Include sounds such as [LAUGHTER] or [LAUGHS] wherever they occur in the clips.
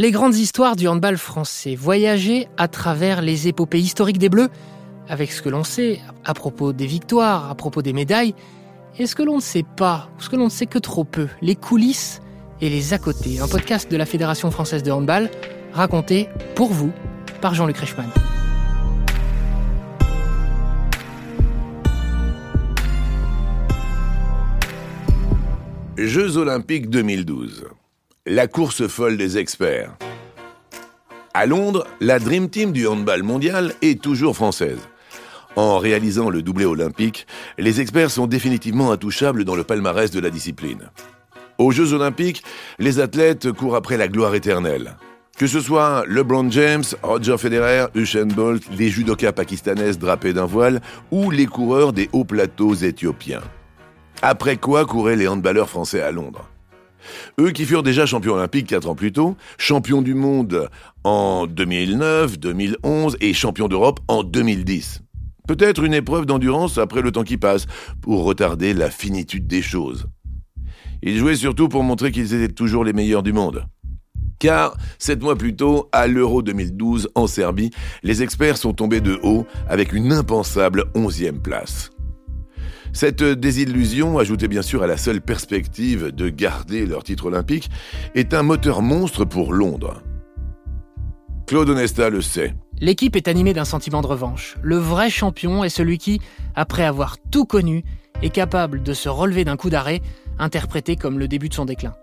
Les grandes histoires du handball français, voyager à travers les épopées historiques des Bleus, avec ce que l'on sait à propos des victoires, à propos des médailles, et ce que l'on ne sait pas, ou ce que l'on ne sait que trop peu, les coulisses et les à côté. Un podcast de la Fédération française de handball, raconté pour vous par Jean-Luc Reichmann. Jeux olympiques 2012. La course folle des experts. À Londres, la Dream Team du handball mondial est toujours française. En réalisant le doublé olympique, les experts sont définitivement intouchables dans le palmarès de la discipline. Aux Jeux olympiques, les athlètes courent après la gloire éternelle. Que ce soit LeBron James, Roger Federer, Usain Bolt, les judokas pakistanaises drapées d'un voile ou les coureurs des hauts plateaux éthiopiens. Après quoi couraient les handballeurs français à Londres eux qui furent déjà champions olympiques quatre ans plus tôt, champions du monde en 2009, 2011 et champions d'Europe en 2010. Peut-être une épreuve d'endurance après le temps qui passe, pour retarder la finitude des choses. Ils jouaient surtout pour montrer qu'ils étaient toujours les meilleurs du monde. Car, sept mois plus tôt, à l'Euro 2012 en Serbie, les experts sont tombés de haut avec une impensable onzième place. Cette désillusion, ajoutée bien sûr à la seule perspective de garder leur titre olympique, est un moteur monstre pour Londres. Claude Onesta le sait. L'équipe est animée d'un sentiment de revanche. Le vrai champion est celui qui, après avoir tout connu, est capable de se relever d'un coup d'arrêt, interprété comme le début de son déclin.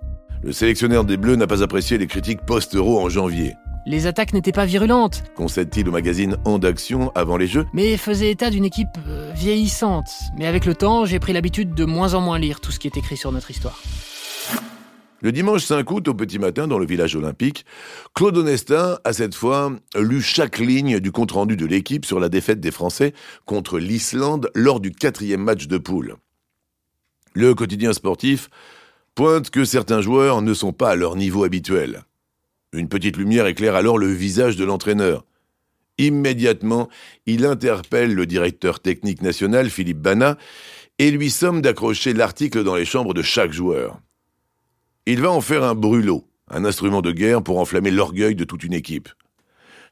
Le sélectionneur des Bleus n'a pas apprécié les critiques post-euro en janvier. Les attaques n'étaient pas virulentes, concède-t-il au magazine En d'Action avant les Jeux, mais faisait état d'une équipe euh, vieillissante. Mais avec le temps, j'ai pris l'habitude de moins en moins lire tout ce qui est écrit sur notre histoire. Le dimanche 5 août, au petit matin, dans le village olympique, Claude Onesta a cette fois lu chaque ligne du compte-rendu de l'équipe sur la défaite des Français contre l'Islande lors du quatrième match de poule. Le quotidien sportif pointe que certains joueurs ne sont pas à leur niveau habituel. Une petite lumière éclaire alors le visage de l'entraîneur. Immédiatement, il interpelle le directeur technique national, Philippe Bana, et lui somme d'accrocher l'article dans les chambres de chaque joueur. Il va en faire un brûlot, un instrument de guerre pour enflammer l'orgueil de toute une équipe.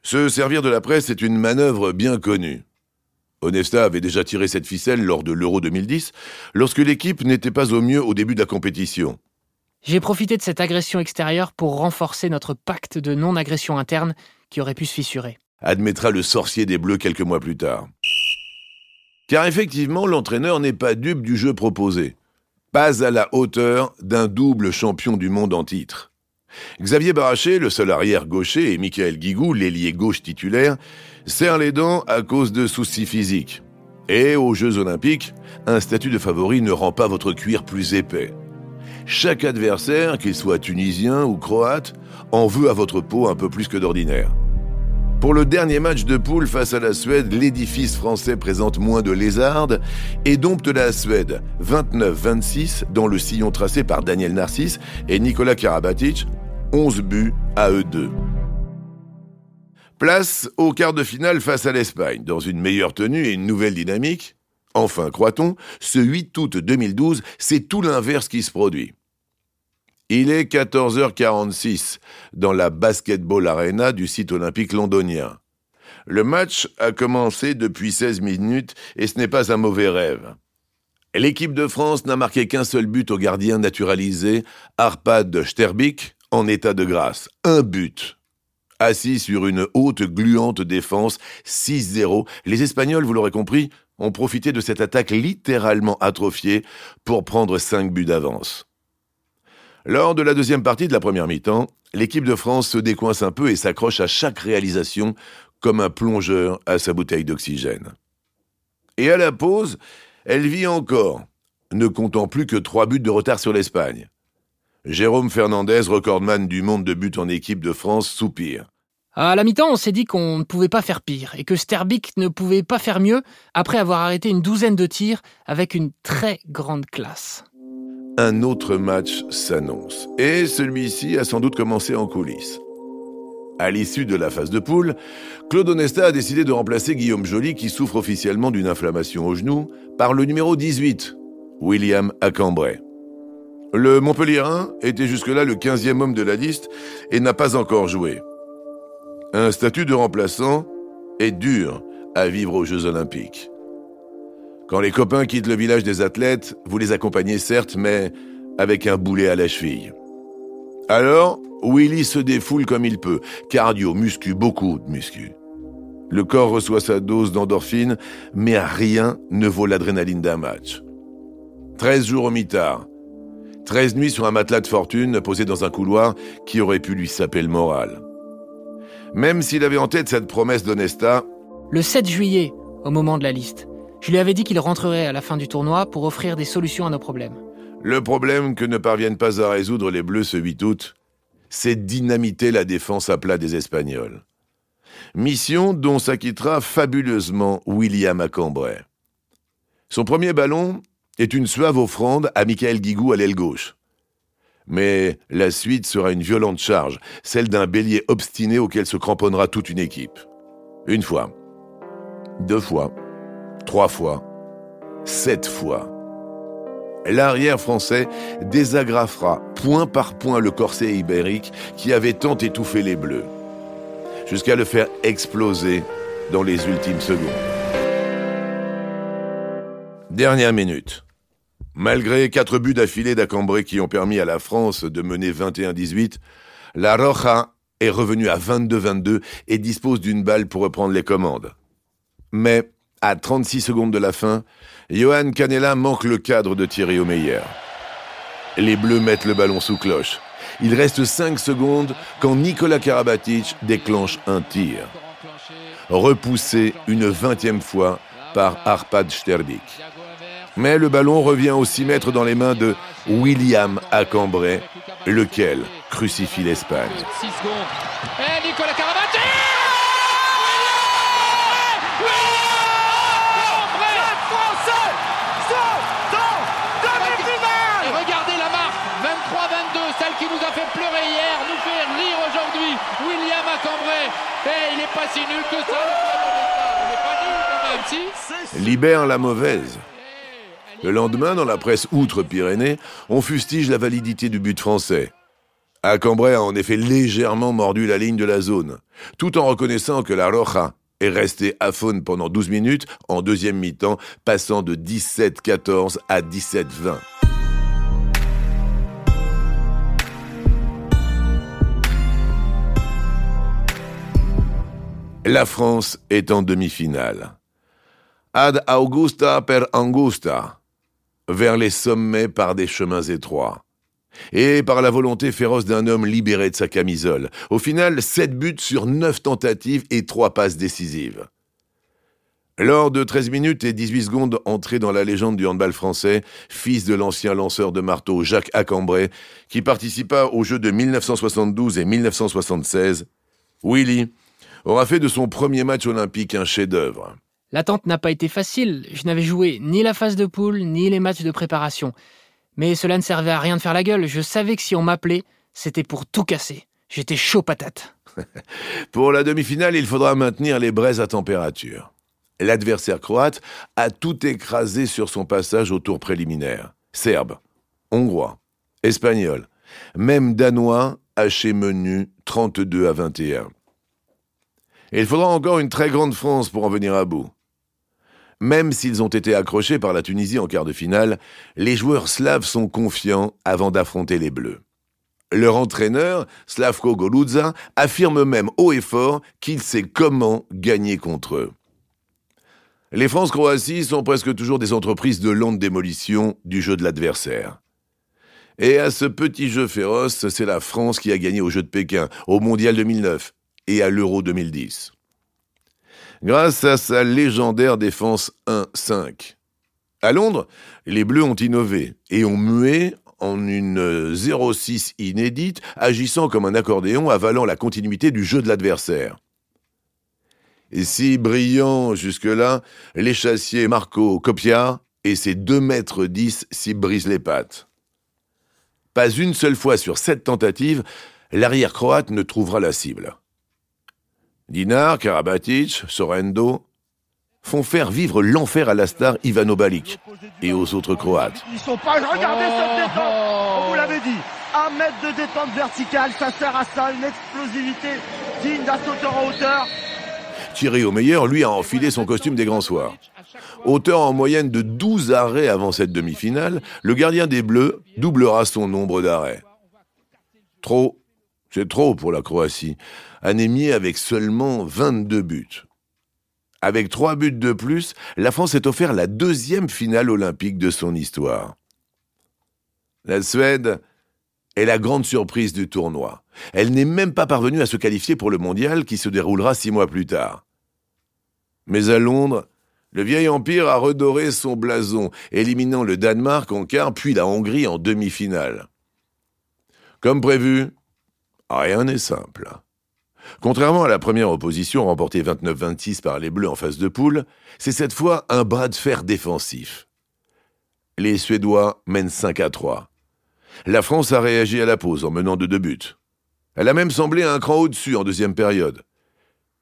Se servir de la presse est une manœuvre bien connue. Onesta avait déjà tiré cette ficelle lors de l'Euro 2010, lorsque l'équipe n'était pas au mieux au début de la compétition. J'ai profité de cette agression extérieure pour renforcer notre pacte de non-agression interne qui aurait pu se fissurer. Admettra le sorcier des Bleus quelques mois plus tard. Car effectivement, l'entraîneur n'est pas dupe du jeu proposé. Pas à la hauteur d'un double champion du monde en titre. Xavier Baraché, le seul arrière gaucher, et Michael Guigou, l'ailier gauche titulaire, serrent les dents à cause de soucis physiques. Et aux Jeux Olympiques, un statut de favori ne rend pas votre cuir plus épais. Chaque adversaire, qu'il soit tunisien ou croate, en veut à votre peau un peu plus que d'ordinaire. Pour le dernier match de poule face à la Suède, l'édifice français présente moins de lézardes et dompte la Suède 29-26 dans le sillon tracé par Daniel Narcisse et Nicolas Karabatic, 11 buts à eux deux. Place au quart de finale face à l'Espagne, dans une meilleure tenue et une nouvelle dynamique, Enfin, croit-on, ce 8 août 2012, c'est tout l'inverse qui se produit. Il est 14h46 dans la Basketball Arena du site olympique londonien. Le match a commencé depuis 16 minutes et ce n'est pas un mauvais rêve. L'équipe de France n'a marqué qu'un seul but au gardien naturalisé, Arpad Sterbik, en état de grâce. Un but. Assis sur une haute gluante défense, 6-0, les Espagnols, vous l'aurez compris, ont profité de cette attaque littéralement atrophiée pour prendre 5 buts d'avance. Lors de la deuxième partie de la première mi-temps, l'équipe de France se décoince un peu et s'accroche à chaque réalisation comme un plongeur à sa bouteille d'oxygène. Et à la pause, elle vit encore, ne comptant plus que trois buts de retard sur l'Espagne. Jérôme Fernandez, recordman du monde de buts en équipe de France, soupire. À la mi-temps, on s'est dit qu'on ne pouvait pas faire pire et que Sterbik ne pouvait pas faire mieux après avoir arrêté une douzaine de tirs avec une très grande classe. Un autre match s'annonce et celui-ci a sans doute commencé en coulisses. À l'issue de la phase de poule, Claude Onesta a décidé de remplacer Guillaume Joly qui souffre officiellement d'une inflammation au genou par le numéro 18, William Acambray. Le Montpellierin était jusque-là le 15e homme de la liste et n'a pas encore joué. Un statut de remplaçant est dur à vivre aux Jeux Olympiques. Quand les copains quittent le village des athlètes, vous les accompagnez certes, mais avec un boulet à la cheville. Alors, Willy se défoule comme il peut. Cardio, muscu, beaucoup de muscu. Le corps reçoit sa dose d'endorphine, mais rien ne vaut l'adrénaline d'un match. 13 jours au mitard. 13 nuits sur un matelas de fortune posé dans un couloir qui aurait pu lui saper le moral. Même s'il avait en tête cette promesse d'Onesta. Le 7 juillet, au moment de la liste, je lui avais dit qu'il rentrerait à la fin du tournoi pour offrir des solutions à nos problèmes. Le problème que ne parviennent pas à résoudre les Bleus ce 8 août, c'est dynamiter la défense à plat des Espagnols. Mission dont s'acquittera fabuleusement William à Cambrai. Son premier ballon est une suave offrande à Michael Guigou à l'aile gauche. Mais la suite sera une violente charge, celle d'un bélier obstiné auquel se cramponnera toute une équipe. Une fois, deux fois, trois fois, sept fois. L'arrière français désagrafera point par point le corset ibérique qui avait tant étouffé les Bleus, jusqu'à le faire exploser dans les ultimes secondes. Dernière minute. Malgré quatre buts d'affilée d'Acambré qui ont permis à la France de mener 21-18, la Roja est revenue à 22-22 et dispose d'une balle pour reprendre les commandes. Mais, à 36 secondes de la fin, Johan Canella manque le cadre de Thierry Omeyer. Les Bleus mettent le ballon sous cloche. Il reste 5 secondes quand Nicolas Karabatic déclenche un tir. Repoussé une vingtième fois par Arpad Sterbik. Mais le ballon revient au 6 mètres dans les mains de William à Cambrai, lequel crucifie l'Espagne. regardez la marque, 23-22, celle qui nous a fait pleurer hier, nous fait rire aujourd'hui. William à Cambrai. Et il n'est pas si nul que ça. Il n'est pas nul quand même, si. Libère la mauvaise. Le lendemain, dans la presse outre-Pyrénées, on fustige la validité du but français. À Cambrai a en effet légèrement mordu la ligne de la zone, tout en reconnaissant que la Roja est restée à faune pendant 12 minutes en deuxième mi-temps, passant de 17-14 à 17-20. La France est en demi-finale. Ad Augusta per Angusta, vers les sommets par des chemins étroits. Et par la volonté féroce d'un homme libéré de sa camisole. Au final, 7 buts sur 9 tentatives et 3 passes décisives. Lors de 13 minutes et 18 secondes entré dans la légende du handball français, fils de l'ancien lanceur de marteau Jacques Accambray, qui participa aux Jeux de 1972 et 1976, Willy aura fait de son premier match olympique un chef-d'œuvre. L'attente n'a pas été facile. Je n'avais joué ni la phase de poule, ni les matchs de préparation. Mais cela ne servait à rien de faire la gueule. Je savais que si on m'appelait, c'était pour tout casser. J'étais chaud patate. [LAUGHS] pour la demi-finale, il faudra maintenir les braises à température. L'adversaire croate a tout écrasé sur son passage au tour préliminaire. Serbe, hongrois, espagnol, même danois, haché menu 32 à 21. Et il faudra encore une très grande France pour en venir à bout. Même s'ils ont été accrochés par la Tunisie en quart de finale, les joueurs slaves sont confiants avant d'affronter les Bleus. Leur entraîneur, Slavko Goludza, affirme même haut et fort qu'il sait comment gagner contre eux. Les France-Croatie sont presque toujours des entreprises de lente démolition du jeu de l'adversaire. Et à ce petit jeu féroce, c'est la France qui a gagné au jeu de Pékin, au Mondial 2009 et à l'Euro 2010 grâce à sa légendaire défense 1-5. À Londres, les Bleus ont innové et ont mué en une 0-6 inédite, agissant comme un accordéon avalant la continuité du jeu de l'adversaire. Et si brillant jusque-là, l'échassier Marco Copia et ses 2 mètres 10 s'y brisent les pattes. Pas une seule fois sur sept tentatives, l'arrière croate ne trouvera la cible. Dinar, Karabatic, Sorendo font faire vivre l'enfer à la star Ivano Balic et aux autres Croates. Ils sont pas. Regardez cette détente. On vous l'avait dit. Un mètre de détente verticale, ça sert à ça, une explosivité digne d'un sauteur en hauteur. Thierry Omeyer, lui, a enfilé son costume des grands soirs. Auteur en moyenne de 12 arrêts avant cette demi-finale, le gardien des Bleus doublera son nombre d'arrêts. Trop, c'est trop pour la Croatie, anémiée avec seulement 22 buts. Avec trois buts de plus, la France est offert la deuxième finale olympique de son histoire. La Suède est la grande surprise du tournoi. Elle n'est même pas parvenue à se qualifier pour le mondial qui se déroulera six mois plus tard. Mais à Londres, le vieil empire a redoré son blason, éliminant le Danemark en quart puis la Hongrie en demi-finale. Comme prévu, rien n'est simple. Contrairement à la première opposition remportée 29-26 par les Bleus en phase de poule, c'est cette fois un bras de fer défensif. Les Suédois mènent 5 à 3. La France a réagi à la pause en menant de deux buts. Elle a même semblé un cran au-dessus en deuxième période.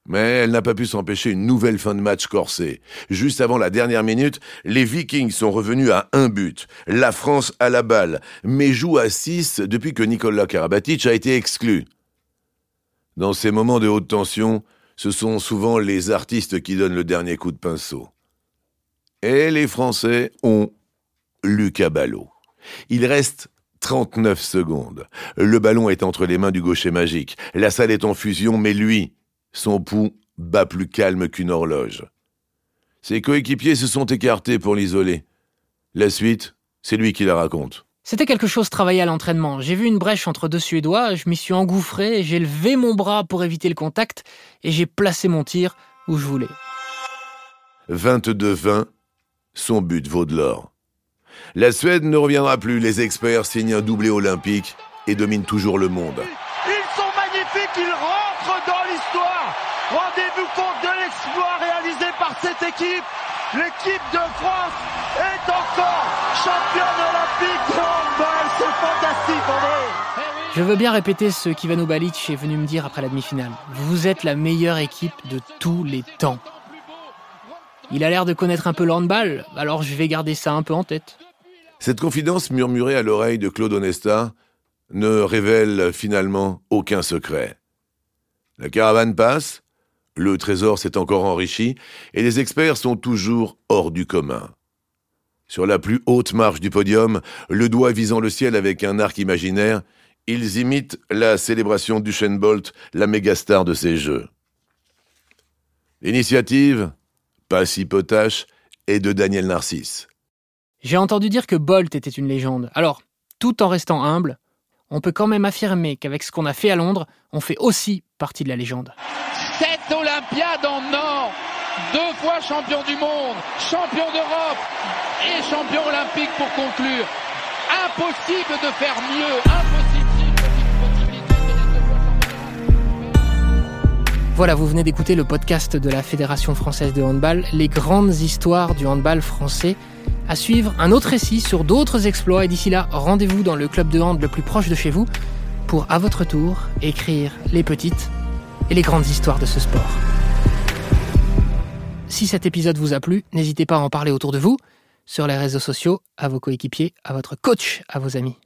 Mais elle n'a pas pu s'empêcher une nouvelle fin de match corsée. Juste avant la dernière minute, les Vikings sont revenus à un but. La France a la balle, mais joue à 6 depuis que Nikola Karabatic a été exclu. Dans ces moments de haute tension, ce sont souvent les artistes qui donnent le dernier coup de pinceau. Et les Français ont Lucas Ballot. Il reste 39 secondes. Le ballon est entre les mains du gaucher magique. La salle est en fusion, mais lui, son pouls bat plus calme qu'une horloge. Ses coéquipiers se sont écartés pour l'isoler. La suite, c'est lui qui la raconte. C'était quelque chose travaillé à l'entraînement. J'ai vu une brèche entre deux Suédois, je m'y suis engouffré, j'ai levé mon bras pour éviter le contact et j'ai placé mon tir où je voulais. 22-20, son but vaut de l'or. La Suède ne reviendra plus, les experts signent un doublé olympique et dominent toujours le monde. Ils rentrent dans l'histoire. Rendez-vous compte de l'exploit réalisé par cette équipe. L'équipe de France est encore championne olympique de handball. C'est fantastique, est. Je veux bien répéter ce qu'Ivano Balic est venu me dire après la demi-finale. Vous êtes la meilleure équipe de tous les temps. Il a l'air de connaître un peu le handball, alors je vais garder ça un peu en tête. Cette confidence murmurée à l'oreille de Claude Onesta ne révèle finalement aucun secret. La caravane passe, le trésor s'est encore enrichi, et les experts sont toujours hors du commun. Sur la plus haute marche du podium, le doigt visant le ciel avec un arc imaginaire, ils imitent la célébration d'Usain Bolt, la mégastar de ces Jeux. L'initiative, pas si potache, est de Daniel Narcisse. J'ai entendu dire que Bolt était une légende. Alors, tout en restant humble, on peut quand même affirmer qu'avec ce qu'on a fait à Londres, on fait aussi partie de la légende. Cette Olympiade en or, deux fois champion du monde, champion d'Europe et champion olympique pour conclure. Impossible de faire mieux, impossible. Voilà, vous venez d'écouter le podcast de la Fédération française de handball, les grandes histoires du handball français. À suivre, un autre récit sur d'autres exploits et d'ici là, rendez-vous dans le club de hand le plus proche de chez vous pour, à votre tour, écrire les petites et les grandes histoires de ce sport. Si cet épisode vous a plu, n'hésitez pas à en parler autour de vous, sur les réseaux sociaux, à vos coéquipiers, à votre coach, à vos amis.